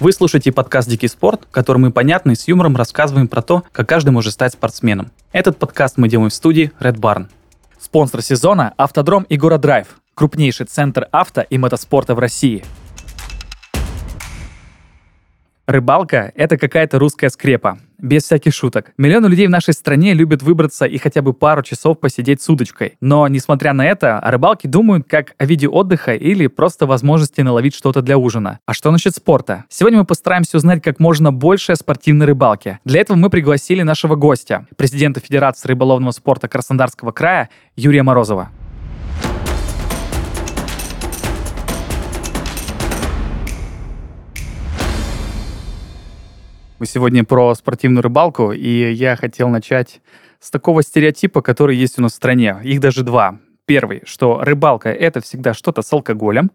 Вы слушаете подкаст «Дикий спорт», в котором мы понятно и с юмором рассказываем про то, как каждый может стать спортсменом. Этот подкаст мы делаем в студии Red Barn. Спонсор сезона – Автодром и Драйв, крупнейший центр авто и мотоспорта в России – Рыбалка — это какая-то русская скрепа. Без всяких шуток. Миллионы людей в нашей стране любят выбраться и хотя бы пару часов посидеть с удочкой. Но, несмотря на это, о рыбалке думают как о виде отдыха или просто возможности наловить что-то для ужина. А что насчет спорта? Сегодня мы постараемся узнать как можно больше о спортивной рыбалке. Для этого мы пригласили нашего гостя, президента Федерации рыболовного спорта Краснодарского края Юрия Морозова. Мы сегодня про спортивную рыбалку, и я хотел начать с такого стереотипа, который есть у нас в стране. Их даже два. Первый, что рыбалка — это всегда что-то с алкоголем.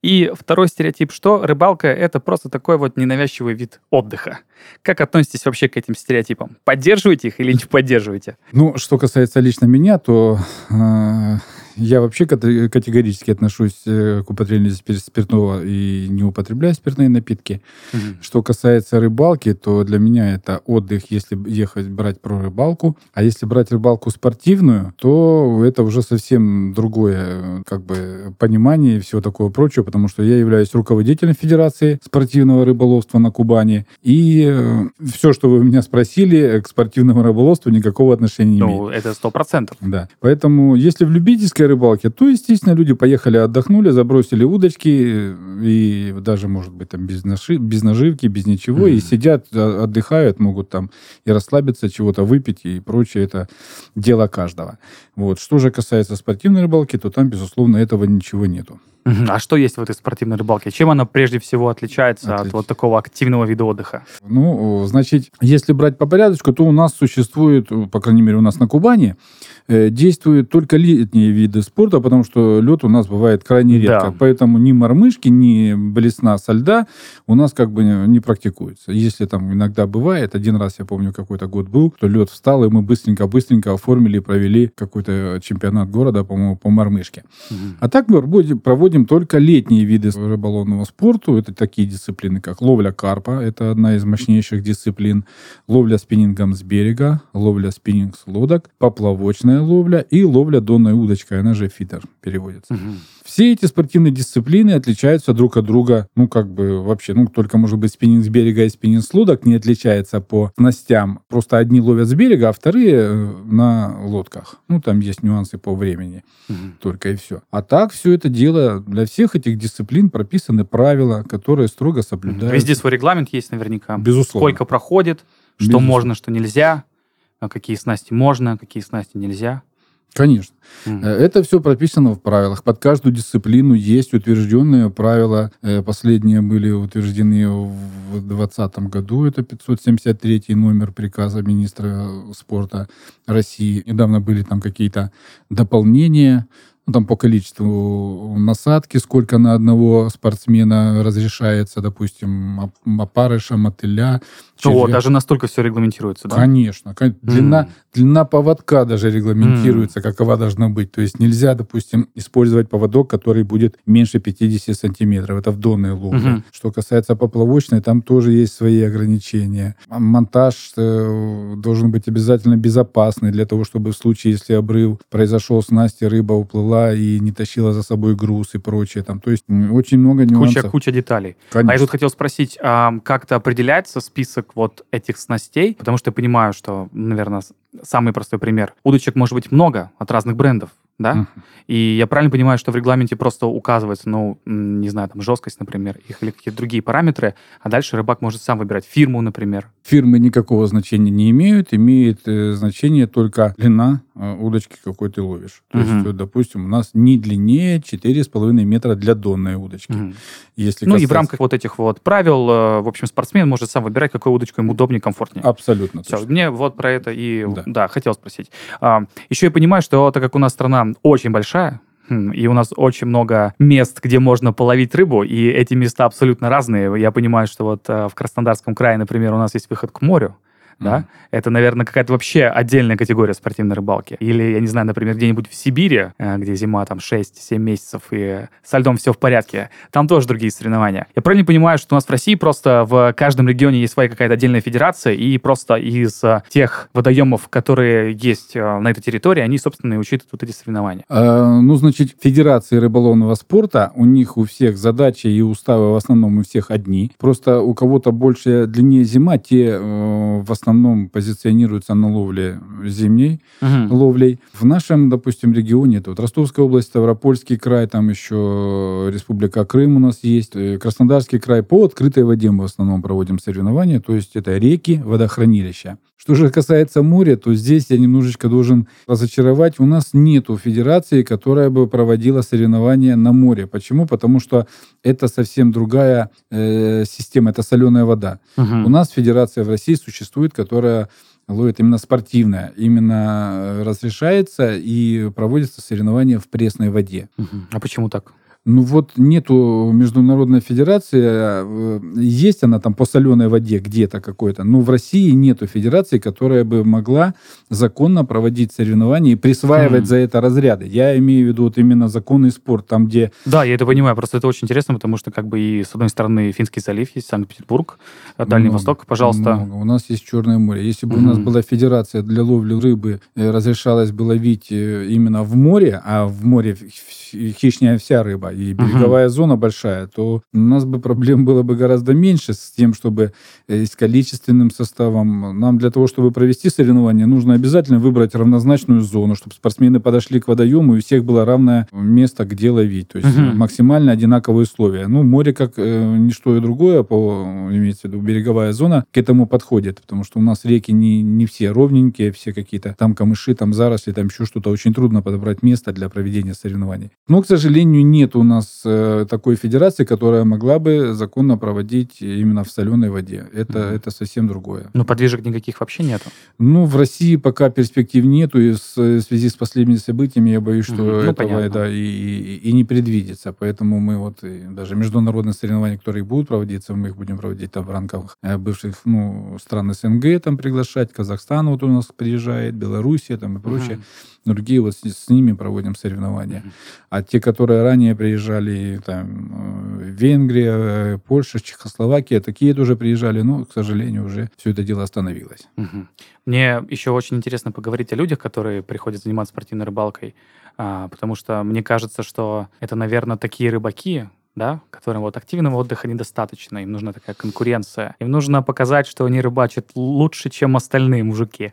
И второй стереотип, что рыбалка — это просто такой вот ненавязчивый вид отдыха. Как относитесь вообще к этим стереотипам? Поддерживаете их или не поддерживаете? Ну, что касается лично меня, то э, я вообще категорически отношусь э, к употреблению спиртного и не употребляю спиртные напитки. Угу. Что касается рыбалки, то для меня это отдых, если ехать брать про рыбалку. А если брать рыбалку спортивную, то это уже совсем другое как бы понимание и всего такого прочего, потому что я являюсь руководителем Федерации спортивного рыболовства на Кубани. И э, все, что вы меня спросили, к спортивному рыболовству никакого отношения не ну, имеет. Ну, это сто процентов. Да. Поэтому, если в любительской любительской рыбалке, то, естественно, люди поехали, отдохнули, забросили удочки, и даже, может быть, там без, наши, без наживки, без ничего, mm-hmm. и сидят, а, отдыхают, могут там и расслабиться, чего-то выпить и прочее. Это дело каждого. Вот. Что же касается спортивной рыбалки, то там, безусловно, этого ничего нету. А что есть в этой спортивной рыбалке? Чем она прежде всего отличается Отлич... от вот такого активного вида отдыха? Ну, значит, если брать по порядочку, то у нас существует, по крайней мере, у нас на Кубани, э, действуют только летние виды спорта, потому что лед у нас бывает крайне редко. Да. Поэтому ни мормышки, ни блесна со льда у нас как бы не, практикуются. Если там иногда бывает, один раз, я помню, какой-то год был, то лед встал, и мы быстренько-быстренько оформили и провели какой-то чемпионат города, по-моему, по мормышке. Угу. А так мы проводим проводим только летние виды рыболовного спорта. Это такие дисциплины, как ловля карпа, это одна из мощнейших дисциплин, ловля спиннингом с берега, ловля спиннинг с лодок, поплавочная ловля и ловля донной удочкой, она же фитер переводится. Угу. Все эти спортивные дисциплины отличаются друг от друга, ну, как бы вообще, ну, только, может быть, спиннинг с берега и спиннинг с лодок не отличается по снастям. Просто одни ловят с берега, а вторые э, на лодках. Ну, там есть нюансы по времени угу. только и все. А так все это дело для всех этих дисциплин прописаны правила, которые строго соблюдаются. Везде свой регламент есть наверняка. Безусловно. Сколько проходит, что Безусловно. можно, что нельзя, а какие снасти можно, какие снасти нельзя. Конечно. Mm. Это все прописано в правилах. Под каждую дисциплину есть утвержденные правила. Э, последние были утверждены в 2020 году. Это 573 номер приказа министра спорта России. Недавно были там какие-то дополнения ну, там по количеству насадки, сколько на одного спортсмена разрешается, допустим, опарыша, мотыля. О, даже настолько все регламентируется, да? Конечно. Длина, mm. длина поводка даже регламентируется, mm. какова должна быть. То есть нельзя, допустим, использовать поводок, который будет меньше 50 сантиметров. Это в донной ловле. Mm-hmm. Что касается поплавочной, там тоже есть свои ограничения. Монтаж э, должен быть обязательно безопасный для того, чтобы в случае, если обрыв произошел, снасти рыба уплыла плыла и не тащила за собой груз и прочее. Там, то есть очень много нюансов. Куча, куча деталей. Конечно. А я тут хотел спросить, а как-то определяется список вот этих снастей? Потому что я понимаю, что, наверное, самый простой пример. Удочек может быть много от разных брендов да? Uh-huh. И я правильно понимаю, что в регламенте просто указывается, ну, не знаю, там, жесткость, например, их или какие-то другие параметры, а дальше рыбак может сам выбирать фирму, например. Фирмы никакого значения не имеют, имеет э, значение только длина э, удочки, какой ты ловишь. То uh-huh. есть, допустим, у нас не длиннее 4,5 метра для донной удочки. Uh-huh. Если ну касается... и в рамках вот этих вот правил, э, в общем, спортсмен может сам выбирать, какую удочку ему удобнее, комфортнее. Абсолютно. Все, точно. мне вот про это и, да, да хотел спросить. А, еще я понимаю, что так как у нас страна очень большая, хм, и у нас очень много мест, где можно половить рыбу, и эти места абсолютно разные. Я понимаю, что вот э, в Краснодарском крае, например, у нас есть выход к морю, да? Это, наверное, какая-то вообще отдельная категория спортивной рыбалки. Или, я не знаю, например, где-нибудь в Сибири, э, где зима там 6-7 месяцев, и со льдом все в порядке, там тоже другие соревнования. Я правильно понимаю, что у нас в России просто в каждом регионе есть своя какая-то отдельная федерация, и просто из э, тех водоемов, которые есть э, на этой территории, они, собственно, и учитывают вот эти соревнования? А, ну, значит, федерации рыболовного спорта, у них у всех задачи и уставы в основном у всех одни. Просто у кого-то больше длиннее зима, те э, в основном позиционируются на ловле зимней угу. ловлей. В нашем, допустим, регионе, это вот Ростовская область, Ставропольский край, там еще Республика Крым у нас есть, э, Краснодарский край. По открытой воде мы в основном проводим соревнования, то есть это реки, водохранилища. Что же касается моря, то здесь я немножечко должен разочаровать. У нас нету федерации, которая бы проводила соревнования на море. Почему? Потому что это совсем другая э, система, это соленая вода. Угу. У нас федерация в России существует, которая ловит именно спортивная, именно э, разрешается и проводится соревнования в пресной воде. Угу. А почему так? Ну вот нету международной федерации, э, есть она там по соленой воде где-то какой-то, но в России нету федерации, которая бы могла законно проводить соревнования и присваивать хм. за это разряды. Я имею в виду вот именно законный спорт, там где... Да, я это понимаю, просто это очень интересно, потому что как бы и с одной стороны Финский залив есть, Санкт-Петербург, э, Дальний много, Восток, пожалуйста. Много. У нас есть Черное море. Если бы mm у нас была федерация для ловли рыбы, э, разрешалось бы ловить именно в море, а в море хищная вся рыба, и береговая uh-huh. зона большая, то у нас бы проблем было бы гораздо меньше с тем, чтобы э, с количественным составом. Нам для того, чтобы провести соревнования, нужно обязательно выбрать равнозначную зону, чтобы спортсмены подошли к водоему, и у всех было равное место, где ловить. То есть uh-huh. максимально одинаковые условия. Ну, море, как э, ничто и другое, по, имеется в виду береговая зона, к этому подходит, потому что у нас реки не, не все ровненькие, все какие-то там камыши, там заросли, там еще что-то. Очень трудно подобрать место для проведения соревнований. Но, к сожалению, нет у нас э, такой федерации, которая могла бы законно проводить именно в соленой воде. Это, mm это совсем другое. Но подвижек никаких вообще нету? Ну, в России пока перспектив нету, и с, в связи с последними событиями я боюсь, что mm этого понятно. да, и, и, и не предвидится. Поэтому мы вот даже международные соревнования, которые будут проводиться, мы их будем проводить там в рамках э, бывших ну, стран СНГ, там приглашать, Казахстан вот у нас приезжает, Белоруссия там и прочее. mm Другие вот с, с ними проводим соревнования. mm а те, которые ранее приезжали, там, э, Венгрия, э, Польша, Чехословакия, такие тоже приезжали, но, к сожалению, уже все это дело остановилось. Угу. Мне еще очень интересно поговорить о людях, которые приходят заниматься спортивной рыбалкой, а, потому что мне кажется, что это, наверное, такие рыбаки, да, которым вот активного отдыха недостаточно, им нужна такая конкуренция. Им нужно показать, что они рыбачат лучше, чем остальные мужики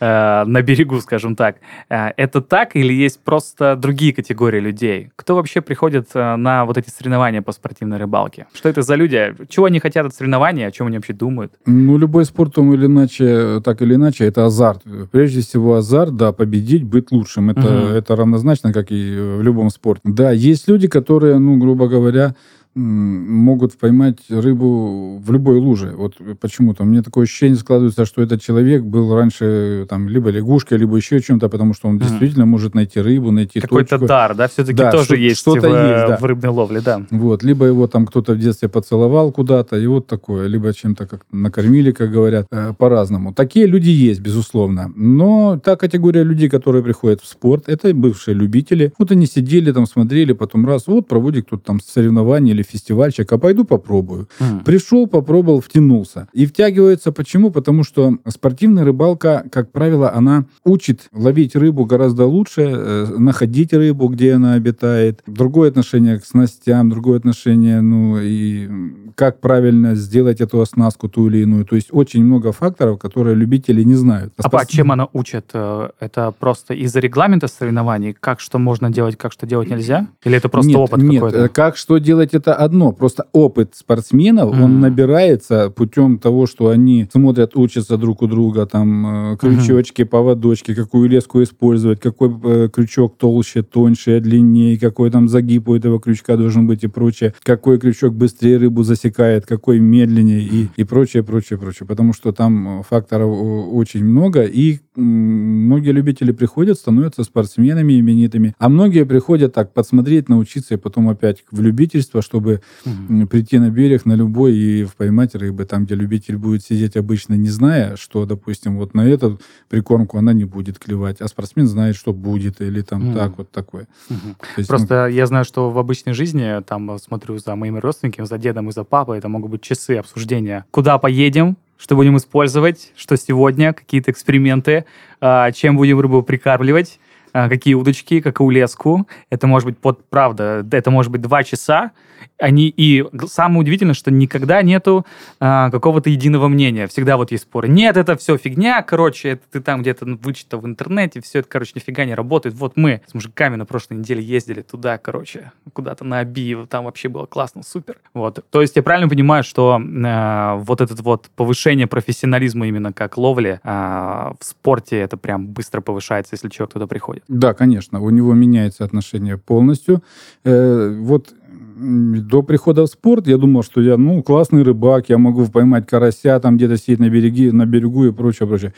э, на берегу, скажем так. Э, это так или есть просто другие категории людей? Кто вообще приходит э, на вот эти соревнования по спортивной рыбалке? Что это за люди? Чего они хотят от соревнований? О чем они вообще думают? Ну, любой спорт, он или иначе, так или иначе, это азарт. Прежде всего, азарт, да, победить, быть лучшим. Это, угу. это равнозначно, как и в любом спорте. Да, есть люди, которые, ну, грубо говоря, говоря, могут поймать рыбу в любой луже. Вот почему-то. Мне такое ощущение складывается, что этот человек был раньше там либо лягушкой, либо еще чем-то, потому что он mm. действительно может найти рыбу, найти Какой-то дар, да? Все-таки да, тоже что, есть, что-то в, есть да. в рыбной ловле, да. Вот. Либо его там кто-то в детстве поцеловал куда-то, и вот такое. Либо чем-то как накормили, как говорят, э, по-разному. Такие люди есть, безусловно. Но та категория людей, которые приходят в спорт, это бывшие любители. Вот они сидели там, смотрели, потом раз, вот проводит кто-то там соревнования или или фестивальчик, а пойду попробую. Mm. Пришел, попробовал, втянулся. И втягивается почему? Потому что спортивная рыбалка, как правило, она учит ловить рыбу гораздо лучше, э, находить рыбу, где она обитает. Другое отношение к снастям, другое отношение, ну, и как правильно сделать эту оснастку ту или иную. То есть очень много факторов, которые любители не знают. А, а чем она учит? Э, это просто из-за регламента соревнований? Как что можно делать, как что делать нельзя? Или это просто нет, опыт нет, какой-то? Нет, как что делать, это одно. Просто опыт спортсменов, mm-hmm. он набирается путем того, что они смотрят, учатся друг у друга, там, э, крючочки, mm-hmm. поводочки, какую леску использовать, какой э, крючок толще, тоньше, длиннее, какой там загиб у этого крючка должен быть и прочее, какой крючок быстрее рыбу засекает, какой медленнее и, и прочее, прочее, прочее. Потому что там факторов очень много, и многие любители приходят, становятся спортсменами именитыми, а многие приходят так подсмотреть, научиться и потом опять в любительство, чтобы чтобы угу. прийти на берег на любой и поймать рыбы, там, где любитель будет сидеть обычно, не зная, что, допустим, вот на эту прикормку она не будет клевать, а спортсмен знает, что будет, или там угу. так вот такое. Угу. есть, Просто ну... я знаю, что в обычной жизни, там, смотрю за моими родственниками, за дедом и за папой, это могут быть часы обсуждения. Куда поедем, что будем использовать, что сегодня, какие-то эксперименты, а, чем будем рыбу прикармливать, какие удочки, какую леску. Это может быть под, правда, это может быть два часа, они и самое удивительное, что никогда нету а, какого-то единого мнения. Всегда вот есть споры. Нет, это все фигня, короче, это ты там где-то вычитал в интернете, все это, короче, нифига не работает. Вот мы с мужиками на прошлой неделе ездили туда, короче, куда-то на Абиево, там вообще было классно, супер. Вот. То есть я правильно понимаю, что э, вот этот вот повышение профессионализма именно как ловли э, в спорте, это прям быстро повышается, если человек туда приходит? Да, конечно, у него меняется отношение полностью. Э, вот до прихода в спорт я думал, что я, ну, классный рыбак, я могу поймать карася, там где-то сидеть на, береги, на берегу и прочее, прочее.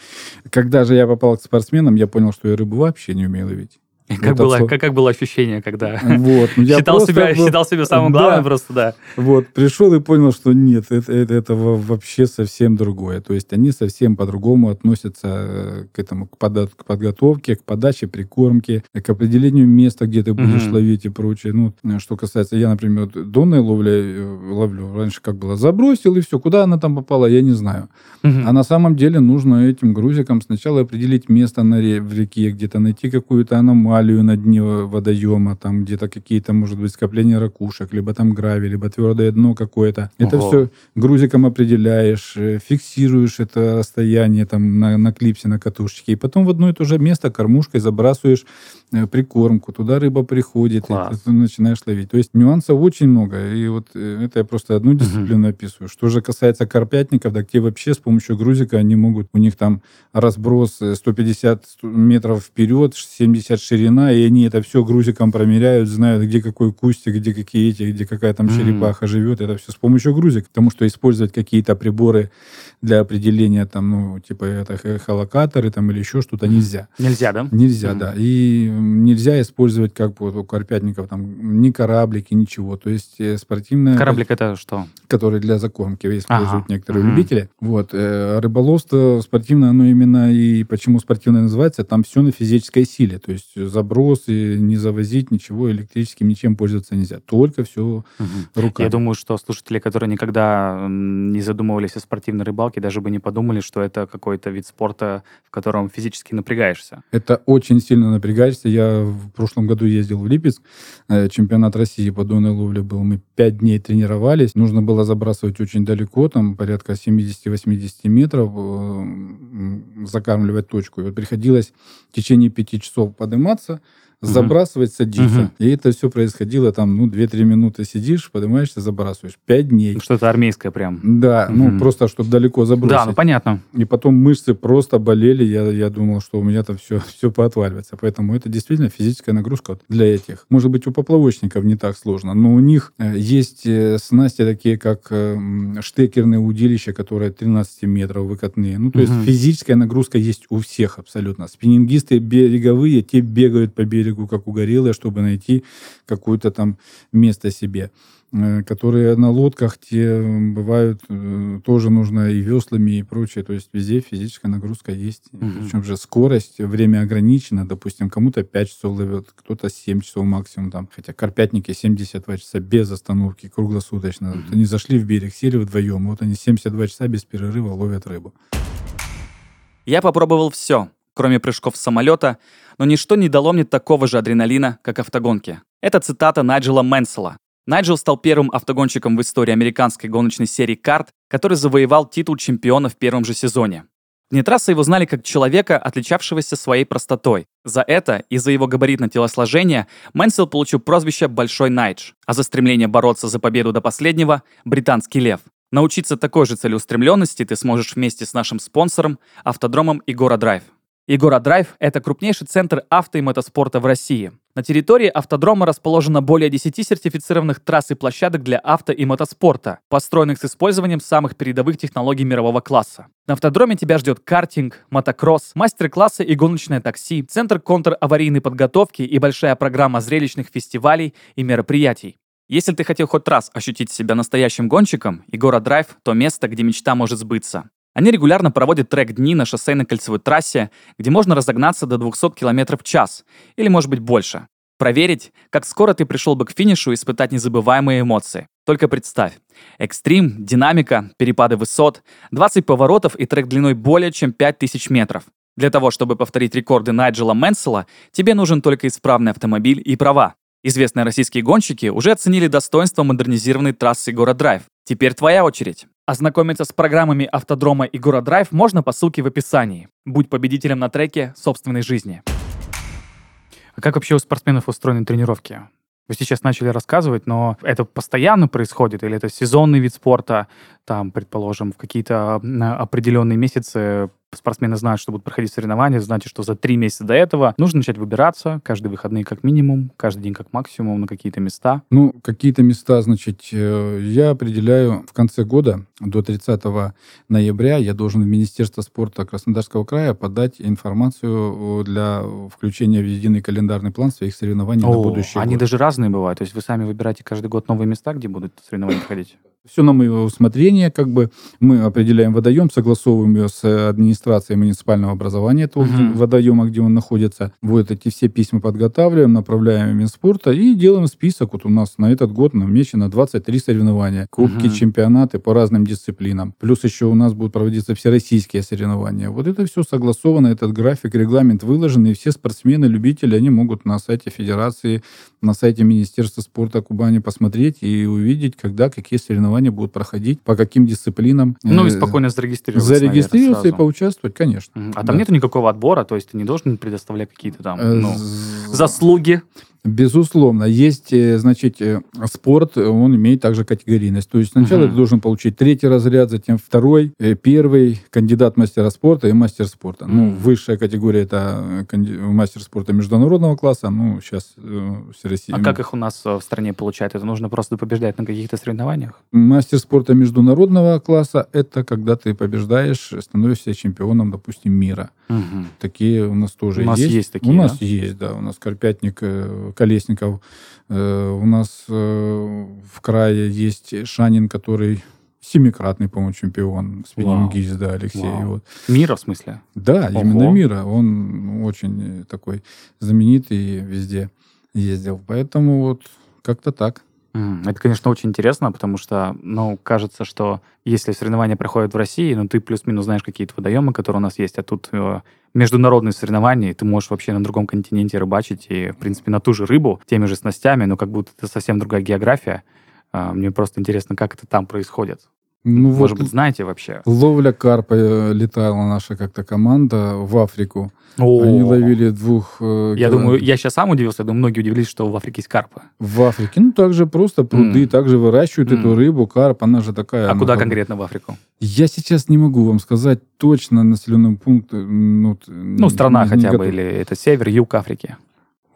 Когда же я попал к спортсменам, я понял, что я рыбу вообще не умею ловить. Как, было, как, как было ощущение, когда вот, ну, считал, себя, был... считал себя самым главным да. просто, да. Вот, пришел и понял, что нет, это, это, это вообще совсем другое. То есть они совсем по-другому относятся э, к этому, к, под, к подготовке, к подаче прикормки, к определению места, где ты будешь mm-hmm. ловить и прочее. Ну, что касается, я, например, донной ловли э, ловлю. Раньше как было, забросил и все. Куда она там попала, я не знаю. Mm-hmm. А на самом деле нужно этим грузикам сначала определить место на ре- в реке, где-то найти какую-то аномалию, аномалию на дне водоема, там где-то какие-то, может быть, скопления ракушек, либо там гравий, либо твердое дно какое-то. Это все грузиком определяешь, э, фиксируешь это расстояние там на, на клипсе, на катушечке, и потом в одно и то же место кормушкой забрасываешь э, прикормку, туда рыба приходит, Класс. и ты начинаешь ловить. То есть нюансов очень много, и вот э, это я просто одну дисциплину угу. описываю. Что же касается карпятников, так те вообще с помощью грузика они могут, у них там разброс 150 метров вперед, 70 ширина ширина, и они это все грузиком промеряют, знают, где какой кустик, где какие эти, где какая там черепаха mm-hmm. живет. Это все с помощью грузика. Потому что использовать какие-то приборы для определения, там, ну, типа, это эхолокаторы там или еще что-то нельзя. Нельзя, да? Нельзя, mm-hmm. да. И нельзя использовать, как вот у карпятников, там, ни кораблики, ничего. То есть э, спортивная... Кораблик это что? Который для закормки используют ага. некоторые mm-hmm. любители. Вот. Э, рыболовство спортивное, оно именно и почему спортивное называется, там все на физической силе. То есть заброс и не завозить ничего электрическим, ничем пользоваться нельзя. Только все угу. руками. Я думаю, что слушатели, которые никогда не задумывались о спортивной рыбалке, даже бы не подумали, что это какой-то вид спорта, в котором физически напрягаешься. Это очень сильно напрягаешься. Я в прошлом году ездил в Липецк, э, чемпионат России по донной ловле был. Мы пять дней тренировались. Нужно было забрасывать очень далеко, там порядка 70-80 метров, э, закармливать точку. И вот приходилось в течение пяти часов подниматься подниматься, забрасывать, садиться. Угу. И это все происходило там, ну, 2-3 минуты сидишь, поднимаешься, забрасываешь. 5 дней. Что-то армейское прям. Да, угу. ну, просто, чтобы далеко забросить. Да, ну, понятно. И потом мышцы просто болели, я, я думал, что у меня там все, все поотваливается. Поэтому это действительно физическая нагрузка для этих. Может быть, у поплавочников не так сложно, но у них э, есть э, снасти такие, как э, штекерные удилища, которые 13 метров выкатные. Ну, то угу. есть физическая нагрузка есть у всех абсолютно. Спиннингисты береговые, те бегают по берегу берегу, как угорелые, чтобы найти какое-то там место себе э, которые на лодках, те бывают, э, тоже нужно и веслами, и прочее. То есть везде физическая нагрузка есть. Угу. Причем же скорость, время ограничено. Допустим, кому-то 5 часов ловят, кто-то 7 часов максимум. Там. Хотя карпятники 72 часа без остановки, круглосуточно. Угу. Вот они зашли в берег, сели вдвоем. Вот они 72 часа без перерыва ловят рыбу. Я попробовал все, кроме прыжков с самолета, но ничто не дало мне такого же адреналина, как автогонки. Это цитата Найджела Мэнсела. Найджел стал первым автогонщиком в истории американской гоночной серии карт, который завоевал титул чемпиона в первом же сезоне. Вне его знали как человека, отличавшегося своей простотой. За это и за его габаритное телосложение Мэнсел получил прозвище «Большой Найдж», а за стремление бороться за победу до последнего – «Британский лев». Научиться такой же целеустремленности ты сможешь вместе с нашим спонсором, автодромом Игора Драйв. Игора Драйв – это крупнейший центр авто и мотоспорта в России. На территории автодрома расположено более 10 сертифицированных трасс и площадок для авто и мотоспорта, построенных с использованием самых передовых технологий мирового класса. На автодроме тебя ждет картинг, мотокросс, мастер-классы и гоночное такси, центр контр-аварийной подготовки и большая программа зрелищных фестивалей и мероприятий. Если ты хотел хоть раз ощутить себя настоящим гонщиком, Игора Драйв — то место, где мечта может сбыться. Они регулярно проводят трек-дни на шоссейной кольцевой трассе, где можно разогнаться до 200 км в час, или может быть больше. Проверить, как скоро ты пришел бы к финишу и испытать незабываемые эмоции. Только представь. Экстрим, динамика, перепады высот, 20 поворотов и трек длиной более чем 5000 метров. Для того, чтобы повторить рекорды Найджела Мэнсела, тебе нужен только исправный автомобиль и права. Известные российские гонщики уже оценили достоинство модернизированной трассы Гора Драйв. Теперь твоя очередь. Ознакомиться с программами автодрома и Гора Драйв можно по ссылке в описании. Будь победителем на треке собственной жизни. А как вообще у спортсменов устроены тренировки? Вы сейчас начали рассказывать, но это постоянно происходит или это сезонный вид спорта, там, предположим, в какие-то определенные месяцы спортсмены знают, что будут проходить соревнования, значит, что за три месяца до этого нужно начать выбираться каждые выходные как минимум, каждый день как максимум на какие-то места. Ну, какие-то места, значит, э, я определяю в конце года, до 30 ноября, я должен в Министерство спорта Краснодарского края подать информацию для включения в единый календарный план своих соревнований О, на будущее. Они год. даже разные бывают, то есть вы сами выбираете каждый год новые места, где будут соревнования проходить? Все на мое усмотрение, как бы мы определяем водоем, согласовываем ее с администрацией муниципального образования этого uh-huh. водоема, где он находится. Вот эти все письма подготавливаем, направляем в Минспорта и делаем список. Вот у нас на этот год намечено 23 соревнования, кубки, uh-huh. чемпионаты по разным дисциплинам. Плюс еще у нас будут проводиться всероссийские соревнования. Вот это все согласовано, этот график, регламент выложен, и все спортсмены, любители, они могут на сайте Федерации, на сайте Министерства спорта Кубани посмотреть и увидеть, когда какие соревнования соревнования будут проходить, по каким дисциплинам. Ну и э, спокойно зарегистрироваться. Зарегистрироваться наверное, и поучаствовать, конечно. А да. там нету никакого отбора, то есть ты не должен предоставлять какие-то там э, ну, заслуги. Безусловно. Есть, э, значит, э, спорт, он имеет также категорийность. То есть сначала угу. ты должен получить третий разряд, затем второй, э, первый, кандидат мастера спорта и мастер спорта. Угу. Ну, высшая категория это мастер спорта международного класса, ну, сейчас все Россия. А как их у нас в стране получают? Это нужно просто побеждать на каких-то соревнованиях? Мастер спорта международного класса это когда ты побеждаешь, становишься чемпионом, допустим, мира. Угу. Такие у нас тоже есть. У нас есть, есть такие, У нас да? есть, да. У нас Карпятник Колесников. Э, у нас э, в крае есть Шанин, который семикратный, по-моему, чемпион спиннингист, да, Алексей. Вот. Мира, в смысле? Да, Ого. именно мира. Он очень такой знаменитый везде ездил. Поэтому вот как-то так. Это, конечно, очень интересно, потому что, ну, кажется, что если соревнования проходят в России, ну, ты плюс-минус знаешь какие-то водоемы, которые у нас есть, а тут э, международные соревнования, и ты можешь вообще на другом континенте рыбачить, и, в принципе, на ту же рыбу, теми же снастями, но как будто это совсем другая география. Э, мне просто интересно, как это там происходит. Ну, Может вот быть, знаете вообще? Ловля карпа э, летала наша как-то команда в Африку. О, Они ловили двух... Э, я думаю, я сейчас сам удивился, я думаю, многие удивились, что в Африке есть карпа. В Африке, ну, также просто пруды, mm. также выращивают mm. эту рыбу, карп, она же такая... А куда как... конкретно в Африку? Я сейчас не могу вам сказать точно населенный пункт. Ну, ну страна не, хотя не бы, или это север, юг Африки.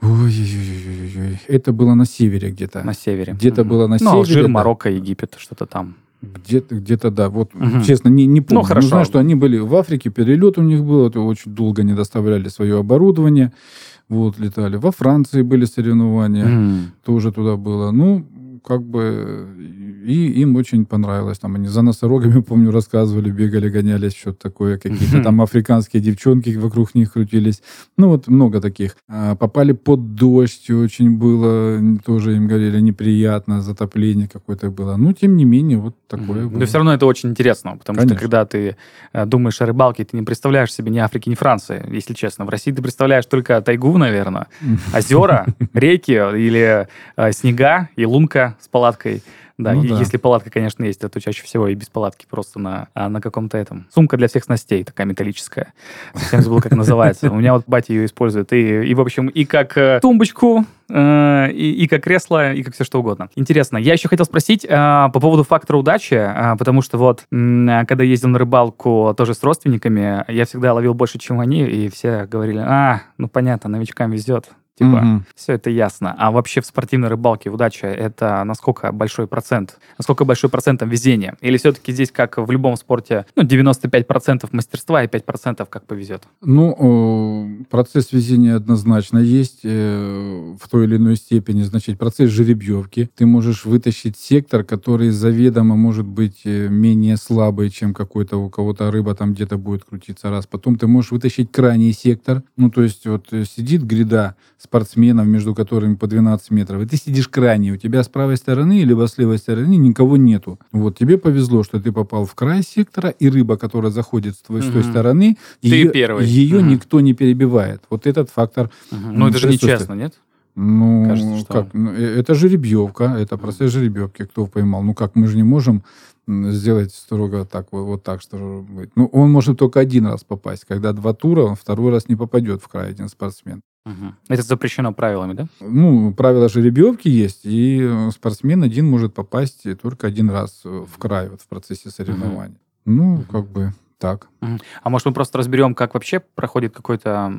Ой-ой-ой, это было на севере где-то. На севере. Где-то угу. было на ну, севере. Алжир, да. Марокко, Египет, что-то там. Где-то, где-то, да. Вот, угу. честно, не, не помню. Ну, хорошо. Но знаю, что они были в Африке, перелет у них был, это очень долго не доставляли свое оборудование. Вот, летали. Во Франции были соревнования, mm. тоже туда было. Ну, как бы и им очень понравилось. Там они за носорогами, помню, рассказывали, бегали, гонялись, что-то такое. Какие-то там африканские девчонки вокруг них крутились. Ну, вот много таких. А, попали под дождь, очень было, тоже им говорили, неприятно, затопление какое-то было. Ну, тем не менее, вот такое было. Но все равно это очень интересно, потому Конечно. что когда ты э, думаешь о рыбалке, ты не представляешь себе ни Африки, ни Франции, если честно. В России ты представляешь только тайгу, наверное, озера, реки или э, снега и лунка с палаткой. Да, ну, и да. если палатка, конечно, есть, то чаще всего и без палатки просто на, а на каком-то этом. Сумка для всех снастей, такая металлическая. Совсем забыл, как называется. У меня вот батя ее использует. И, и в общем, и как э, тумбочку, э, и, и как кресло, и как все что угодно. Интересно. Я еще хотел спросить э, по поводу фактора удачи, э, потому что вот, э, когда ездил на рыбалку тоже с родственниками, я всегда ловил больше, чем они, и все говорили, а, ну понятно, новичкам везет Типа, угу. все это ясно. А вообще в спортивной рыбалке удача — это насколько большой процент? Насколько большой процент там везения? Или все-таки здесь, как в любом спорте, ну, 95% мастерства и 5% как повезет? Ну, процесс везения однозначно есть э, в той или иной степени. Значит, процесс жеребьевки. Ты можешь вытащить сектор, который заведомо может быть э, менее слабый, чем какой-то у кого-то рыба там где-то будет крутиться раз. Потом ты можешь вытащить крайний сектор. Ну, то есть вот э, сидит гряда спортсменов, между которыми по 12 метров, и ты сидишь крайний, у тебя с правой стороны либо с левой стороны никого нету. Вот тебе повезло, что ты попал в край сектора, и рыба, которая заходит с, твоей, угу. с той стороны, ты ее, первый. ее угу. никто не перебивает. Вот этот фактор. Угу. Ну, это же нечестно, нет? Ну, Кажется, что... как? Ну, э, это жеребьевка, это процесс жеребьевки, кто поймал. Ну, как, мы же не можем сделать строго так, вот, вот так, что быть. Ну, он может только один раз попасть. Когда два тура, он второй раз не попадет в край один спортсмен. Угу. Это запрещено правилами, да? Ну, правила жеребьевки есть, и спортсмен один может попасть только один раз в край вот, в процессе соревнований. Угу. Ну, угу. как бы так. А может, мы просто разберем, как вообще проходит какое-то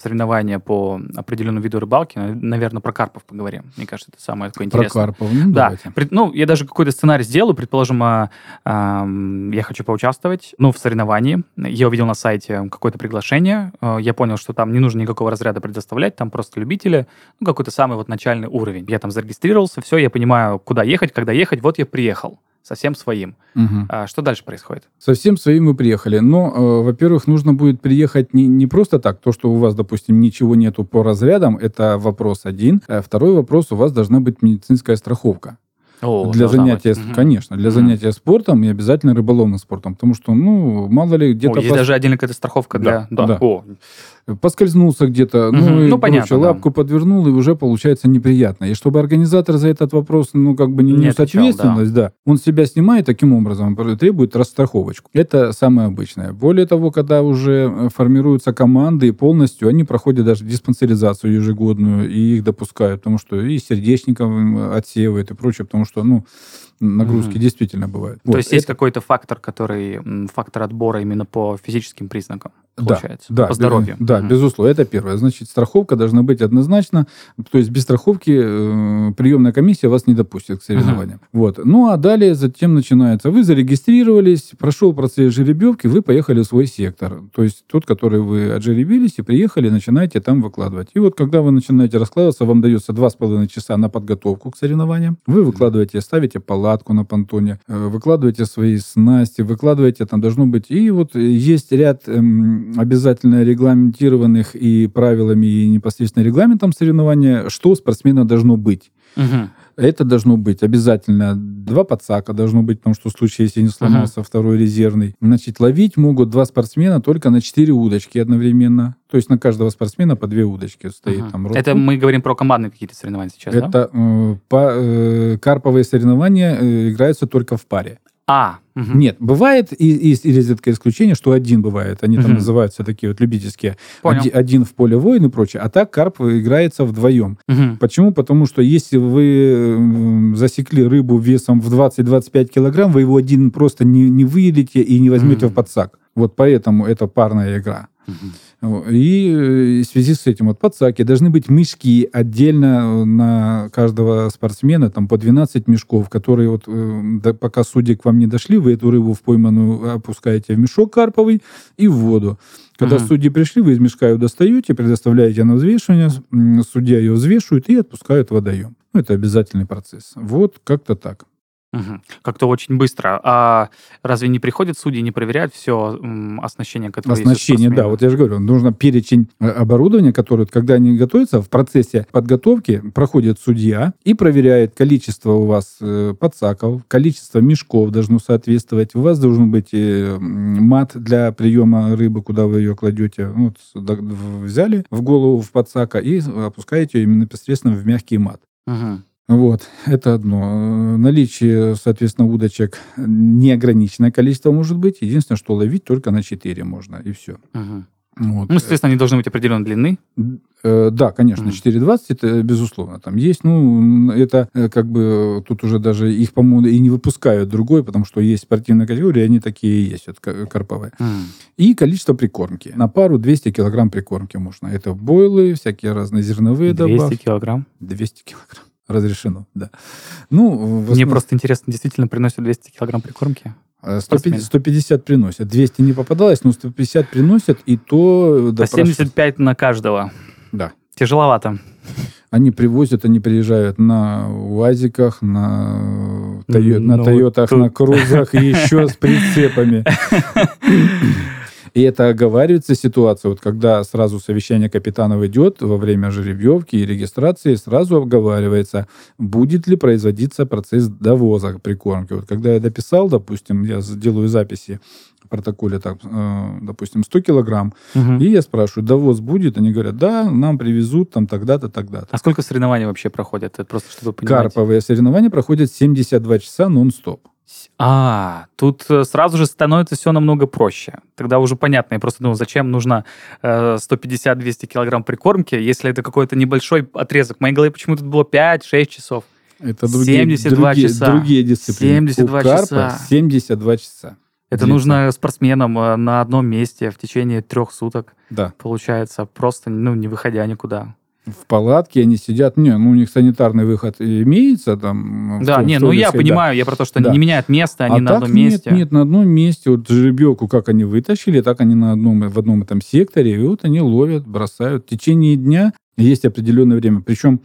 соревнование по определенному виду рыбалки? Наверное, про карпов поговорим. Мне кажется, это самое такое интересное. Про карпов, ну, Да. Давайте. Ну, я даже какой-то сценарий сделаю. Предположим, а, а, я хочу поучаствовать, ну, в соревновании. Я увидел на сайте какое-то приглашение. А, я понял, что там не нужно никакого разряда предоставлять, там просто любители. Ну, какой-то самый вот начальный уровень. Я там зарегистрировался, все, я понимаю, куда ехать, когда ехать. Вот я приехал совсем своим. Угу. А что дальше происходит? Совсем своим мы приехали. Но, э, во-первых, нужно будет приехать не, не просто так. То, что у вас, допустим, ничего нету по разрядам, это вопрос один. А второй вопрос, у вас должна быть медицинская страховка. О, для занятия, быть. конечно, для угу. занятия спортом и обязательно рыболовным спортом, потому что, ну, мало ли где-то... О, есть пос... даже отдельная какая-то страховка да, для... Да. да. О, поскользнулся где-то, угу. ну, и ну, понятно, лапку да. подвернул, и уже получается неприятно. И чтобы организатор за этот вопрос, ну, как бы не, не нес отвечал, ответственность, да. да, он себя снимает таким образом, требует расстраховочку. Это самое обычное. Более того, когда уже э, формируются команды, и полностью они проходят даже диспансеризацию ежегодную, и их допускают, потому что и сердечников отсеивают и прочее, потому что, ну, нагрузки mm действительно бывают. То вот. есть это... есть какой-то фактор, который фактор отбора именно по физическим признакам получается, да, по здоровью. Да, mm безусловно, это первое. Значит, страховка должна быть однозначно, то есть без страховки э, приемная комиссия вас не допустит к соревнованиям. mm Вот. Ну а далее затем начинается, вы зарегистрировались, прошел процесс жеребьевки, вы поехали в свой сектор, то есть тот, который вы отжеребились и приехали, начинаете там выкладывать. И вот когда вы начинаете раскладываться, вам дается два с половиной часа на подготовку к соревнованиям, вы выкладываете, ставите палатку, палатку на понтоне, э, выкладываете свои снасти, выкладываете, там должно быть... И вот есть ряд эм, обязательно регламентированных и правилами, и непосредственно регламентом соревнования, что у спортсмена должно быть. Угу. Это должно быть обязательно. Два подсака должно быть, потому что в случае, если не сломался uh второй резервный. Значит, ловить могут два спортсмена только на четыре удочки одновременно. То есть на каждого спортсмена по две удочки стоит. uh Там, это мы говорим про командные какие-то соревнования сейчас, Это да? э, по, э, карповые соревнования э, играются только в паре. А, угу. Нет, бывает и, и, и редкое исключение, что один бывает. Они угу. там называются такие вот любительские. Понял. Один, один в поле воин и прочее. А так карп играется вдвоем. Угу. Почему? Потому что если вы засекли рыбу весом в 20-25 килограмм, вы его один просто не, не выедете и не возьмете угу. в подсак. Вот поэтому это парная игра. И э, в связи с этим вот подсаки должны быть мешки отдельно на каждого спортсмена, там по 12 мешков, которые вот э, пока судьи к вам не дошли, вы эту рыбу в пойманную опускаете в мешок карповый и в воду. Когда угу. судьи пришли, вы из мешка ее достаете, предоставляете на взвешивание, судья ее взвешивает и отпускает в водоем. Ну, это обязательный процесс. Вот как-то так. Угу. Как-то очень быстро. А разве не приходят судьи, не проверяют все оснащение, которое Оснащение, да. Вот я же говорю, нужно перечень э, оборудования, которое, когда они готовятся, в процессе подготовки проходит судья и проверяет количество у вас э, подсаков, количество мешков должно соответствовать. У вас должен быть э, мат для приема рыбы, куда вы ее кладете. Вот взяли в голову в подсака и опускаете ее именно непосредственно в мягкий мат. Угу. Вот, это одно. Наличие, соответственно, удочек неограниченное количество может быть. Единственное, что ловить только на 4 можно, и все. Угу. Вот. Ну, естественно, они должны быть определенной длины. Э, да, конечно, mm. 4.20 это безусловно там есть. Ну, это э, как бы тут уже даже их, по-моему, и не выпускают другой, потому что есть спортивные категории, они такие и есть, вот, карповые. Mm. И количество прикормки. На пару 200 килограмм прикормки можно. Это бойлы, всякие разные зерновые 200 добавки. 200 килограмм? 200 килограмм. Разрешено, да. Ну, основном... Мне просто интересно, действительно приносят 200 килограмм прикормки? 150, 150 приносят. 200 не попадалось, но 150 приносят, и то... По 75 на каждого. Да. Тяжеловато. Они привозят, они приезжают на УАЗиках, на, Тойо, ну, на Тойотах, тут... на Крузах и еще с прицепами. И это оговаривается ситуация, вот когда сразу совещание капитанов идет во время жеребьевки и регистрации, сразу обговаривается, будет ли производиться процесс довоза прикормки. Вот когда я дописал, допустим, я делаю записи в протоколе, так, э, допустим, 100 килограмм, угу. и я спрашиваю, довоз будет? Они говорят, да, нам привезут там тогда-то, тогда-то. А сколько соревнований вообще проходят? Это просто чтобы понимать. Карповые соревнования проходят 72 часа нон-стоп. А, тут э, сразу же становится все намного проще. Тогда уже понятно. Я просто думал, зачем нужно э, 150-200 килограмм прикормки, если это какой-то небольшой отрезок. В моей голове почему-то было 5-6 часов. Это другие, 72 другие, часа. Другие дисциплины. 72 У карпа часа. 72 часа. Это Длится. нужно спортсменам э, на одном месте в течение трех суток. Да. Получается, просто ну, не выходя никуда в палатке, они сидят, не, ну у них санитарный выход имеется там. Да, в, не, в ну я понимаю, я про то, что да. они не меняют место, они а на одном нет, месте. Нет, на одном месте, вот жеребьевку, как они вытащили, так они на одном, в одном этом секторе, и вот они ловят, бросают. В течение дня есть определенное время, причем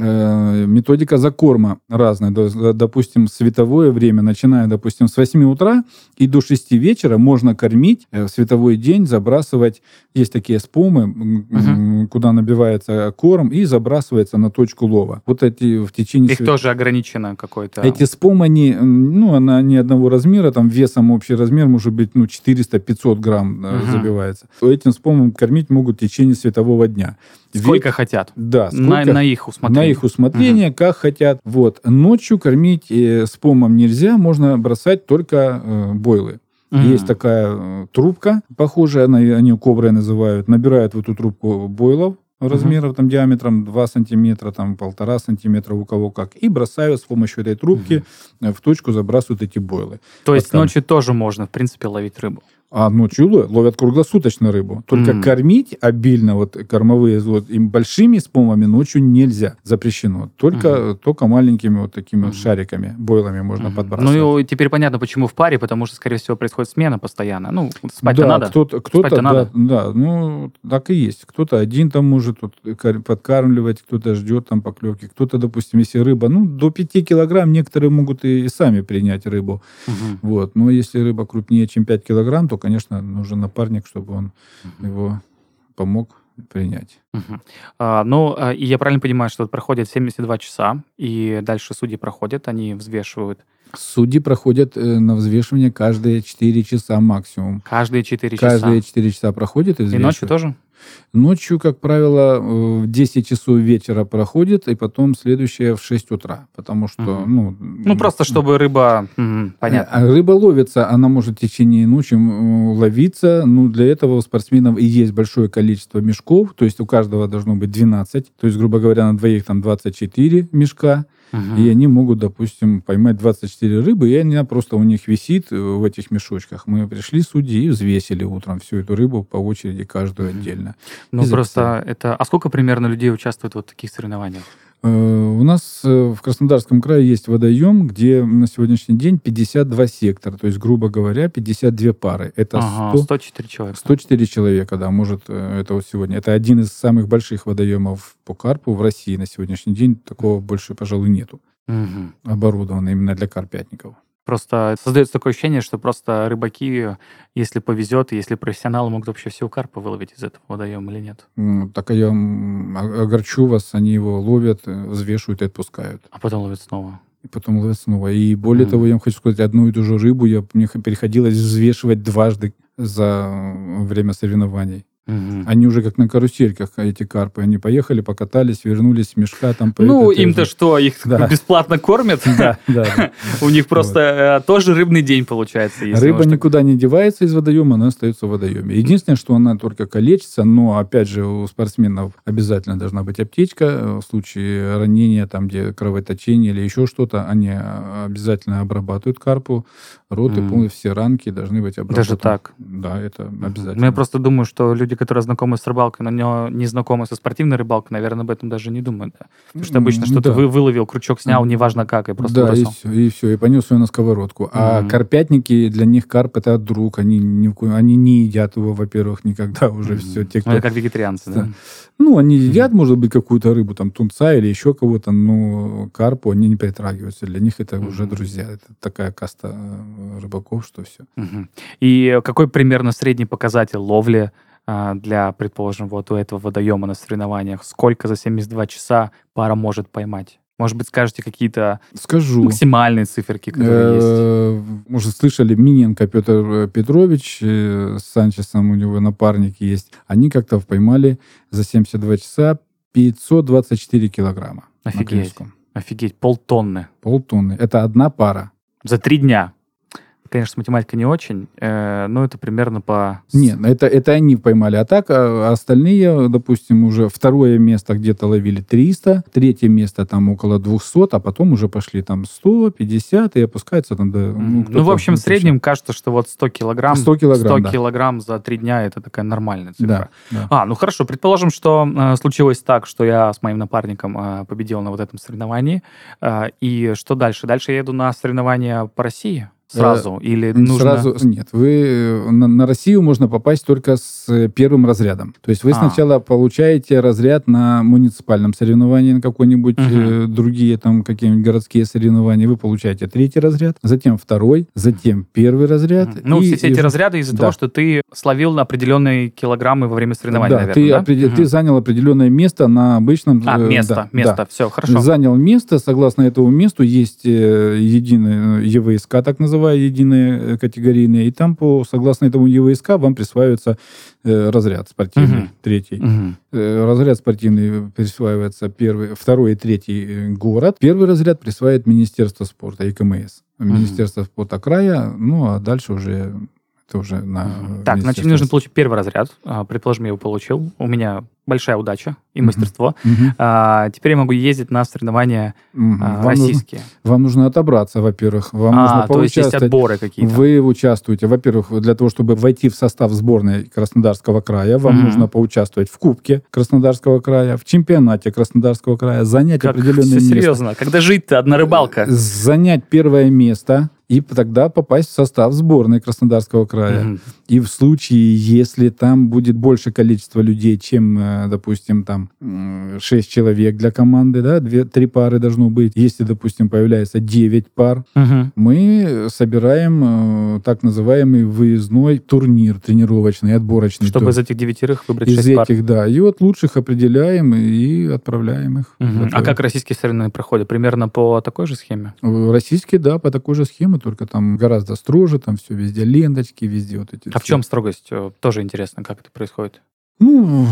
Э, методика закорма разная. Допустим, световое время, начиная, допустим, с 8 утра и до 6 вечера можно кормить э, в световой день, забрасывать. Есть такие спомы, угу. куда набивается корм и забрасывается на точку лова. Вот эти в течение... Их свет... тоже ограничено какой-то... Эти спомы, они, ну, она не одного размера, там весом общий размер может быть, ну, 400-500 грамм угу. забивается. Этим спомом кормить могут в течение светового дня. Сколько Век... хотят. Да. Сколько... На, на их усмотрение. На их усмотрение, угу. как хотят. Вот. Ночью кормить э, с помом нельзя, можно бросать только э, бойлы. Mm. Есть такая э, трубка, похожая, она, они коброй называют. Набирают в эту трубку бойлов размеров, mm-hmm. там, диаметром 2 сантиметра, там, полтора сантиметра, у кого как, и бросают с помощью этой трубки mm-hmm. в точку, забрасывают эти бойлы. То есть ночью тоже можно, в принципе, ловить рыбу? А ночью ловят круглосуточно рыбу. Только mm. кормить обильно вот кормовые вот, им большими спомами ночью нельзя. Запрещено. Только, mm-hmm. только маленькими вот такими mm-hmm. вот шариками, бойлами можно mm-hmm. подбрасывать. Ну и теперь понятно, почему в паре, потому что, скорее всего, происходит смена постоянно. Ну, спать-то да, надо. Кто-то, кто-то, да, надо. да, ну, так и есть. Кто-то один там может вот, подкармливать, кто-то ждет там поклевки, кто-то, допустим, если рыба, ну, до 5 килограмм некоторые могут и сами принять рыбу. Mm-hmm. Вот. Но если рыба крупнее, чем 5 килограмм, то конечно, нужен напарник, чтобы он угу. его помог принять. Угу. А, ну, а, и я правильно понимаю, что проходит 72 часа, и дальше судьи проходят, они взвешивают. Судьи проходят э, на взвешивание каждые 4 часа максимум. Каждые 4 часа? Каждые 4 часа проходят и взвешивают. И ночью тоже? Ночью, как правило, в 10 часов вечера проходит, и потом следующее в 6 утра, потому что, угу. ну... Ну, просто чтобы рыба... Угу, понятно. А рыба ловится, она может в течение ночи ловиться, ну, для этого у спортсменов и есть большое количество мешков, то есть у каждого должно быть 12, то есть, грубо говоря, на двоих там 24 мешка, Угу. И они могут, допустим, поймать 24 рыбы, и она просто у них висит э, в этих мешочках. Мы пришли судьи и взвесили утром всю эту рыбу по очереди, каждую угу. отдельно. Ну, просто это... А сколько примерно людей участвует в вот таких соревнованиях? Э, у нас э, в Краснодарском крае есть водоем, где на сегодняшний день 52 сектора, то есть, грубо говоря, 52 пары. Это ага, 100, 104 человека. 104 человека, да, может, э, это вот сегодня. Это один из самых больших водоемов по карпу в России на сегодняшний день. Такого больше, пожалуй, нету. Угу. Оборудовано именно для карпятников. Просто создается такое ощущение, что просто рыбаки, если повезет, если профессионалы могут вообще всего карпа выловить из этого водоема или нет. Так я огорчу вас, они его ловят, э, взвешивают и отпускают. А потом ловят снова. И потом ловят снова. И более mm. того, я вам хочу сказать, одну и ту же рыбу я, мне приходилось взвешивать дважды за время соревнований. Угу. Они уже как на карусельках, эти карпы. Они поехали, покатались, вернулись мешка. Там, ну, им-то что, их бесплатно кормят? Да, да. У них просто э, тоже рыбный день получается. Рыба никуда не девается из водоема, она остается в водоеме. Единственное, что она только калечится, но, опять же, у спортсменов обязательно должна быть аптечка. В случае ранения, там, где кровоточение или еще что-то, они а, обязательно обрабатывают карпу. Рот и все ранки должны быть обработаны. Даже так? Да, это обязательно. Ну, я просто думаю, что люди, которые знакомы с рыбалкой, но не знакомы со спортивной рыбалкой, наверное, об этом даже не думают. Да? Потому что обычно что-то да. вы выловил, крючок снял, неважно как, и просто Да, и все, и все, и понес ее на сковородку. А mm-hmm. карпятники, для них карп это друг, они, ни, они не едят его, во-первых, никогда уже mm-hmm. все. Те, кто... Это как вегетарианцы, да? Ну, они едят, mm-hmm. может быть, какую-то рыбу, там, тунца или еще кого-то, но карпу они не притрагиваются. Для них это mm-hmm. уже друзья. Это такая каста э, рыбаков, что все. Mm-hmm. И какой примерно средний показатель ловли а, для, предположим, вот у этого водоема на соревнованиях? Сколько за 72 часа пара может поймать? Может быть, скажете какие-то Скажу. максимальные циферки, которые есть? Может, слышали, Миненко Петр э, Петрович э, с Санчесом, у него напарник есть. Они как-то поймали за 72 часа 524 килограмма. Офигеть. Офигеть, полтонны. Полтонны. Это одна пара. За три дня конечно, с математикой не очень, э, но это примерно по... Нет, это, это они поймали. А так а остальные, допустим, уже второе место где-то ловили 300, третье место там около 200, а потом уже пошли там 100, 50 и опускается там до... Ну, ну в общем, в среднем кажется, что вот 100 килограмм, 100 килограмм, 100 да. килограмм за три дня это такая нормальная цифра. Да, да. А, ну хорошо, предположим, что э, случилось так, что я с моим напарником э, победил на вот этом соревновании, э, и что дальше? Дальше я еду на соревнования по России? Сразу? Или нужно... Сразу нет. Вы э, на, на Россию можно попасть только с э, первым разрядом. То есть вы а. сначала получаете разряд на муниципальном соревновании, на какой-нибудь угу. э, другие там какие-нибудь городские соревнования. Вы получаете третий разряд, затем второй, затем первый разряд. Угу. Ну, и, все эти и... разряды из-за да. того, что ты словил на определенные килограммы во время соревнований, да, наверное, ты, да? Опред... угу. ты занял определенное место на обычном... А, место, да, место, да. все, хорошо. Занял место, согласно этому месту есть э, единый ЕВСК, так называемый, единые э, категорийные, и там, по, согласно этому ЕВСК, вам присваивается э, разряд спортивный, угу. третий. Угу. Э, разряд спортивный присваивается первый, второй и третий э, город. Первый разряд присваивает Министерство спорта и КМС. Министерство угу. спорта края, ну, а дальше уже это уже на... Так, значит, мне нужно получить первый разряд. А, предположим, я его получил. У меня большая удача и мастерство. Uh-huh. А, теперь я могу ездить на соревнования а, вам российские. Нужно, вам нужно отобраться, во-первых. Вам а, нужно то есть есть отборы какие-то. Вы участвуете, во-первых, для того, чтобы войти в состав сборной Краснодарского края, вам uh-huh. нужно поучаствовать в Кубке Краснодарского края, в чемпионате Краснодарского края, занять как определенное все место. серьезно? Когда жить-то одна рыбалка? Занять первое место и тогда попасть в состав сборной Краснодарского края. Угу. И в случае, если там будет больше количество людей, чем, э, допустим, там 6 человек для команды, да, 2-3 пары должно быть. Если, допустим, появляется 9 пар, угу. мы собираем э, так называемый выездной турнир тренировочный, отборочный. Чтобы из этих девятерых выбрать из 6 пар? Из этих, да. И вот лучших определяем и отправляем их. Угу. А как российские соревнования проходят? Примерно по такой же схеме? Российские, да, по такой же схеме только там гораздо строже, там все везде ленточки, везде вот эти. А все. в чем строгость? Э, тоже интересно, как это происходит. Ну,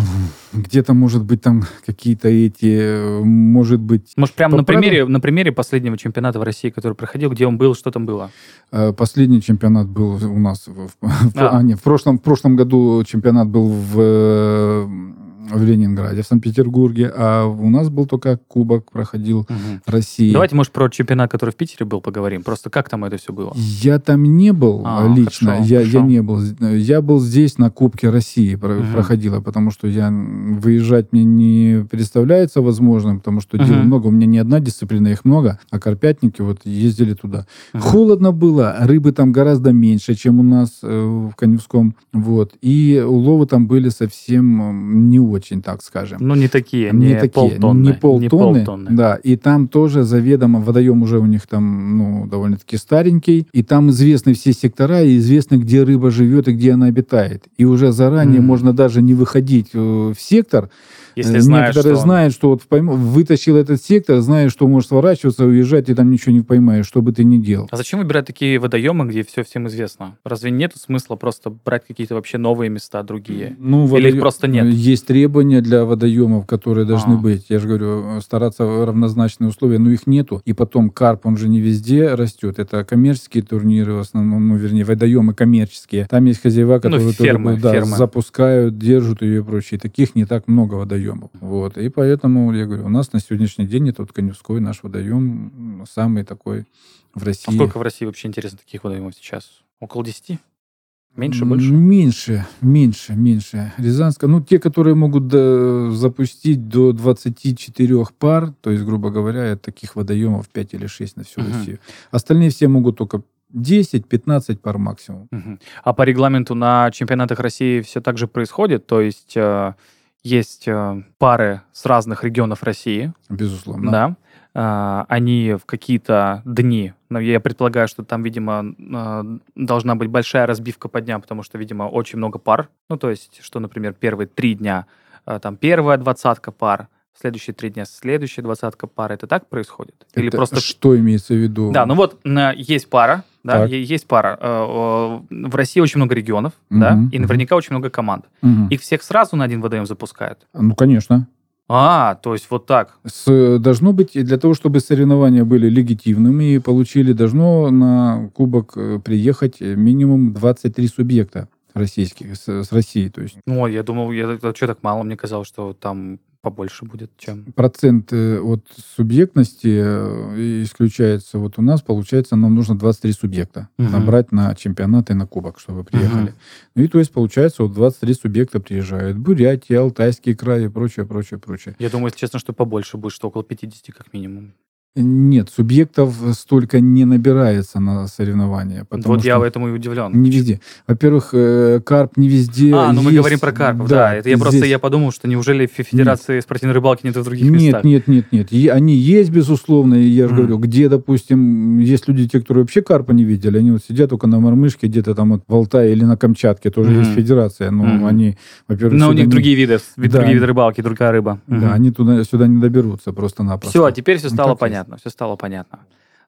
где-то, может быть, там какие-то эти, может быть... Может, прямо на примере, на примере последнего чемпионата в России, который проходил, где он был, что там было? Э, последний чемпионат был у нас... В, а. А, нет, в прошлом, в прошлом году чемпионат был в в Ленинграде, в Санкт-Петербурге, а у нас был только кубок, проходил угу. России. Давайте, может, про чемпионат, который в Питере был, поговорим. Просто как там это все было? Я там не был а, лично, хорошо, я, хорошо. я не был. Я был здесь на Кубке России, угу. проходила, потому что я выезжать мне не представляется возможным, потому что угу. дел много, у меня не одна дисциплина, их много, а карпятники вот ездили туда. Угу. Холодно было, рыбы там гораздо меньше, чем у нас э, в Коневском, вот, и уловы там были совсем не очень очень, так скажем. Ну, не такие, не, не такие, полтонны. Не полтонны, не полтонны, да. И там тоже заведомо водоем уже у них там, ну, довольно-таки старенький. И там известны все сектора, и известно, где рыба живет и где она обитает. И уже заранее mm. можно даже не выходить э, в сектор, Если знают, Некоторые что знают, что вот пойм- вытащил этот сектор, знают, что может сворачиваться, уезжать, и там ничего не поймаешь, что бы ты ни делал. А зачем выбирать такие водоемы, где все всем известно? Разве нет смысла просто брать какие-то вообще новые места, другие? Ну, Или их просто нет? Есть требования для водоемов, которые должны А. быть. Я же говорю, стараться равнозначные условия, но их нету. И потом карп, он же не везде растет. Это коммерческие турниры в основном, ну, вернее, водоемы коммерческие. Там есть хозяева, которые тоже, Ну, фермы, да, фермы. запускают, держат ее и прочее. Таких не так много водоемов. Вот. И поэтому, я говорю, у нас на сегодняшний день этот Коневской наш водоем самый такой в России. А сколько в России вообще интересно таких водоемов сейчас? Около 10? Меньше, больше? Меньше, меньше, меньше. Рязанская, ну, те, которые могут до- запустить до 24 пар, то есть, грубо говоря, таких водоемов 5 или 6 на всю Мгм. Россию. Остальные все могут только 10-15 пар максимум. Мгм. А по регламенту на чемпионатах России все так же происходит? То есть э, есть э, пары с разных регионов России, Безусловно. да? А, они в какие-то дни, ну, я предполагаю, что там, видимо, э, должна быть большая разбивка по дням, потому что, видимо, очень много пар. Ну, то есть, что, например, первые три дня э, там первая двадцатка пар, следующие три дня следующая двадцатка пар. Это так происходит? Или Это просто что имеется в виду? Да, ну вот есть пара, да, Так. есть пара. Э, э, В России очень много регионов, да, Мгм, и наверняка очень много команд. Мгм. Их всех сразу на один ВДМ запускают. Ну, конечно. А, то есть вот так. С- должно быть, для того, чтобы соревнования были легитимными и получили, должно на кубок э, приехать э, минимум 23 субъекта российских, с, с России. То есть Ну, я думал, я, что так мало? Мне казалось, что там побольше будет, чем... процент э, от субъектности э, исключается. Вот у нас, получается, нам нужно 23 субъекта Мгм. набрать на чемпионат и на кубок, чтобы приехали. Мгм. Ну и то есть, получается, вот 23 субъекта приезжают. Бурятия, Алтайский край и прочее, прочее, прочее. Я думаю, если честно, что побольше будет, что около 50 как минимум. Нет, субъектов столько не набирается на соревнования. Вот я что этому и удивлен. Не везде. Во-первых, э, карп не везде. А, ну мы есть. говорим про карпов, да. это я просто я подумал, что неужели в Федерации спортивной рыбалки нет в других Нет, местах? нет, нет, нет. Е- Они есть, безусловно. И я же Мгм. говорю, где, допустим, есть люди, те, которые вообще карпа не видели, они вот сидят только на мормышке, где-то там вот в Алтае или на Камчатке, тоже Мгм. есть федерация. Но Мгм. они, во-первых, Но у них не- другие виды, вид- Да. другие виды рыбалки, другая рыба. Да, Мгм. они туда, сюда не доберутся просто-напросто. Все, а теперь все Ну, стало так есть. Понятно. Все стало понятно.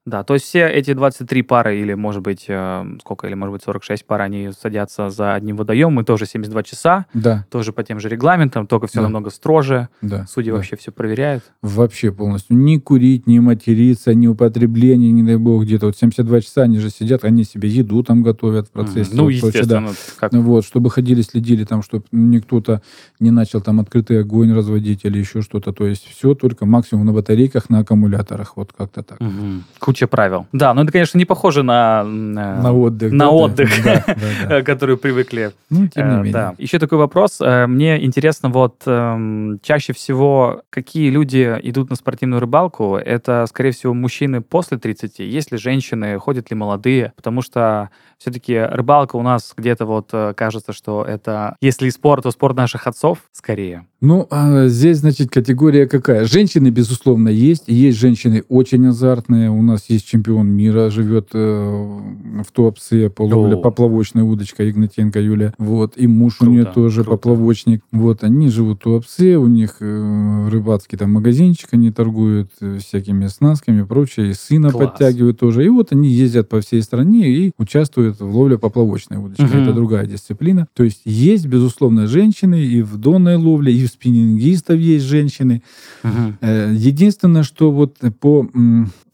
Да, то есть все эти 23 пары, или, может быть, э, сколько, или, может быть, 46 пар, они садятся за одним водоемом, и тоже 72 часа, Да, тоже по тем же регламентам, только все Да. намного строже. да. Судьи да. вообще все проверяют. Вообще полностью. Ни курить, ни материться, ни употребление, не дай бог, где-то. Вот 72 часа они же сидят, они себе еду там готовят в процессе. Мгм. Ну, вот прочее, да. естественно, как... Ну Вот, чтобы ходили, следили там, чтобы никто-то не начал там открытый огонь разводить или еще что-то. То есть все только максимум на батарейках, на аккумуляторах. Вот как-то так. Мгм. Куча правил. Да, но это, конечно, не похоже на... э, На отдых. на да, отдых. Да, да, да. которые привыкли. Ну, тем не Э, менее. Да. Еще такой вопрос. Э, Мне интересно, вот эм, чаще всего, какие люди идут на спортивную рыбалку? Это, скорее всего, мужчины после 30? Есть ли женщины? Ходят ли молодые? Потому что все-таки рыбалка у нас где-то вот э, кажется, что это, если и спорт, то спорт наших отцов скорее. Ну, а здесь, значит, категория какая? Женщины, безусловно, есть. Есть женщины очень азартные. У нас есть чемпион мира, живет э, в Туапсе по ловле О. поплавочной удочкой Игнатенко Юля. Вот. И муж у нее Круто, тоже круто. поплавочник. Вот. Они живут в Туапсе, у них э, рыбацкий там магазинчик, они торгуют всякими снасками и прочее. И сына Класс. подтягивают тоже. И вот они ездят по всей стране и участвуют в ловле поплавочной удочкой. Мгм. Это другая дисциплина. То есть есть, безусловно, женщины и в донной ловле, и в спиннингистов есть женщины. Э, Единственное, что вот по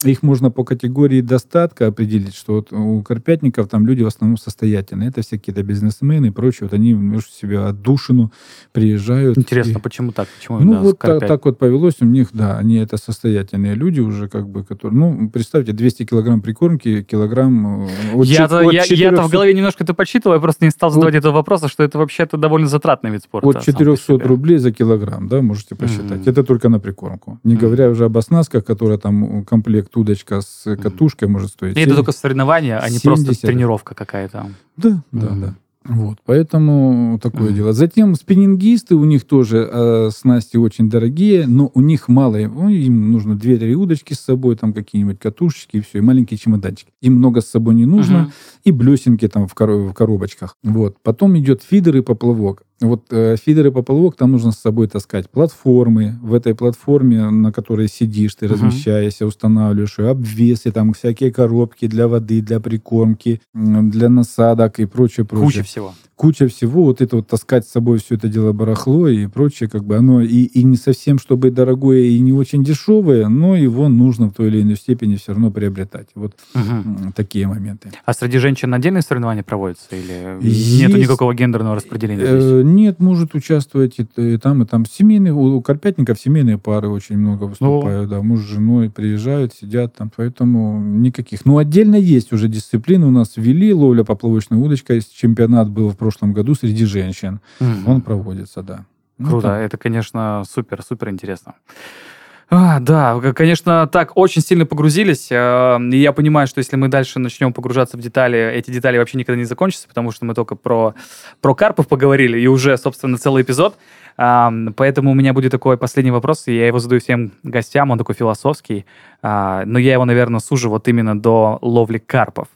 их можно по категории достатка определить, что вот у карпятников там люди в основном состоятельные. Это все какие-то бизнесмены и прочее. Вот они между себя отдушину приезжают. Интересно, И- почему так? Почему ну, вот так, так вот повелось у них, да, они это состоятельные люди уже, как бы, которые, ну, представьте, 200 килограмм прикормки, килограмм... э, чет- от я, я-то 400 в голове немножко это подсчитывал, я просто не стал задавать этого вопроса, что это вообще-то довольно затратный вид спорта. От сам по 400 себе. рублей за килограмм, да, можете посчитать. Мгм. Это только на прикормку. Не Мгм. говоря уже об оснастках, которая там э, комплект удочка с катушкой может стоить. И это только соревнования, а не просто 70. тренировка какая-то. Да, да, Мгм. да. Вот, поэтому такое дело. Затем спиннингисты, у них тоже э, снасти очень дорогие, но у них мало, ну, им нужно 2-3 удочки с собой, там какие-нибудь катушечки и все, и маленькие чемоданчики. Им много с собой не нужно, Мгм. и блесенки там в, коро- в коробочках. Вот. Потом идет фидер и поплавок. Вот э, фидеры поплавок там нужно с собой таскать платформы. В этой платформе, на которой сидишь, ты uh-huh. размещаешься, устанавливаешь ее, обвесы, там всякие коробки для воды, для прикормки, для насадок и прочее, прочее. Куча всего куча всего, вот это вот таскать с собой все это дело барахло и прочее, как бы оно и, и не совсем, чтобы дорогое и не очень дешевое, но его нужно в той или иной степени все равно приобретать. Вот угу. такие моменты. А среди женщин отдельные соревнования проводятся или Есть... нету никакого гендерного распределения? Э, нет, может участвовать и, и там, и там. Семейные, у карпятников семейные пары очень много выступают, О. да, муж с женой приезжают, сидят там, поэтому никаких. Ну, отдельно есть уже дисциплины у нас ввели, ловля поплавочной удочкой, чемпионат был в прошлом году среди женщин. Угу. Он проводится, да. Ну, Круто, ну, это, конечно, супер, супер интересно. А, да, конечно, так очень сильно погрузились. Э, и я понимаю, что если мы дальше начнем погружаться в детали, эти детали вообще никогда не закончатся, потому что мы только про, про карпов поговорили, и уже, собственно, целый эпизод. Поэтому у меня будет такой последний вопрос, и я его задаю всем гостям, он такой философский, а, но я его, наверное, сужу вот именно до ловли карпов.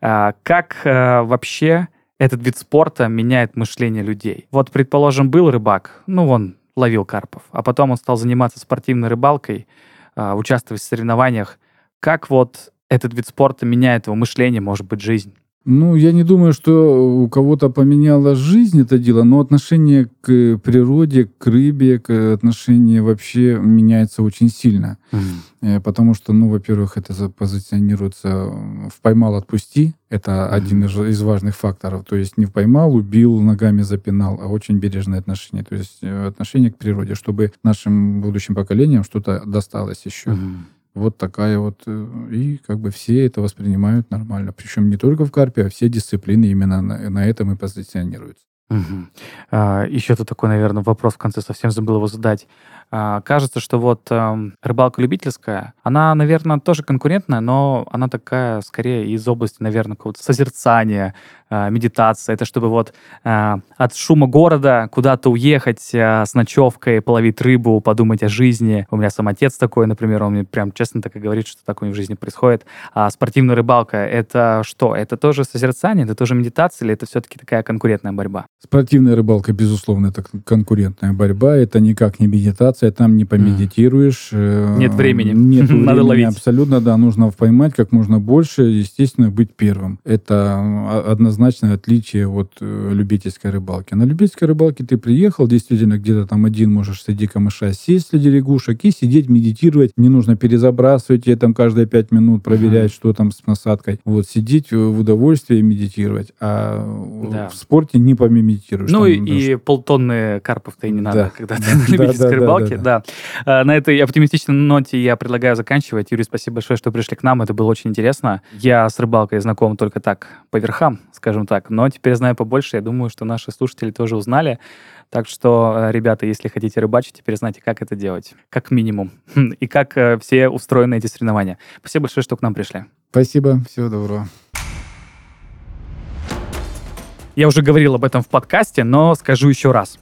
А, как э, вообще этот вид спорта меняет мышление людей. Вот, предположим, был рыбак, ну, он ловил карпов, а потом он стал заниматься спортивной рыбалкой, а, участвовать в соревнованиях. Как вот этот вид спорта меняет его мышление, может быть, жизнь? Ну, я не думаю, что у кого-то поменяла жизнь это дело, но отношение к природе, к рыбе, к отношение вообще меняется очень сильно. Mm-hmm. Потому что, ну, во-первых, это позиционируется в поймал, отпусти. Это mm-hmm. один из, из важных факторов. То есть не поймал, убил, ногами запинал, а очень бережное отношение. То есть э, отношение к природе, чтобы нашим будущим поколениям что-то досталось еще. Mm-hmm. Вот такая вот... Э, и как бы все это воспринимают нормально. Причем не только в карпе, а все дисциплины именно на, на этом и позиционируются. Угу. А, еще тут такой, наверное, вопрос в конце, совсем забыл его задать. А, кажется, что вот э, рыбалка любительская, она, наверное, тоже конкурентная, но она такая скорее из области, наверное, какого-то созерцания, э, медитации. Это чтобы вот э, от шума города куда-то уехать э, с ночевкой, половить рыбу, подумать о жизни. У меня сам отец такой, например, он мне прям честно так и говорит, что такое в жизни происходит. А спортивная рыбалка — это что? Это тоже созерцание, это тоже медитация или это все-таки такая конкурентная борьба? Спортивная рыбалка, безусловно, это конкурентная борьба. Это никак не медитация там не помедитируешь. Mm. Нет времени. Нет времени, Надо ловить. Абсолютно, да. Нужно поймать как можно больше, естественно, быть первым. Это а, однозначное отличие от э, любительской рыбалки. На любительской рыбалке ты приехал, действительно, где-то там один можешь среди камыша сесть среди лягушек и сидеть, медитировать. Не нужно перезабрасывать тебе там каждые пять минут, проверять, что там с насадкой. Вот, сидеть в удовольствии и медитировать. А да. в спорте не помедитируешь. Ну там, и, и полтонны карпов-то и не надо, да. когда ты да, на любительской да, рыбалке да. да. На этой оптимистичной ноте я предлагаю заканчивать. Юрий, спасибо большое, что пришли к нам. Это было очень интересно. Я с рыбалкой знаком только так, по верхам, скажем так. Но теперь знаю побольше. Я думаю, что наши слушатели тоже узнали. Так что, ребята, если хотите рыбачить, теперь знаете, как это делать. Как минимум. И как э, все устроены эти соревнования. Спасибо большое, что к нам пришли. Спасибо. Всего доброго. Я уже говорил об этом в подкасте, но скажу еще раз.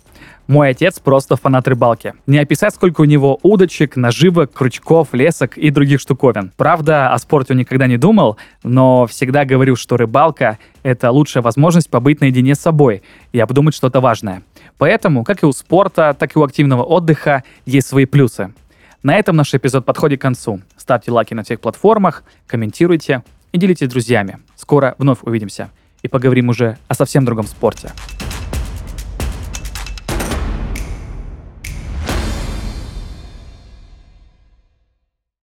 Мой отец просто фанат рыбалки. Не описать, сколько у него удочек, наживок, крючков, лесок и других штуковин. Правда, о спорте он никогда не думал, но всегда говорил, что рыбалка — это лучшая возможность побыть наедине с собой и обдумать что-то важное. Поэтому, как и у спорта, так и у активного отдыха, есть свои плюсы. На этом наш эпизод подходит к концу. Ставьте лайки на всех платформах, комментируйте и делитесь с друзьями. Скоро вновь увидимся и поговорим уже о совсем другом спорте.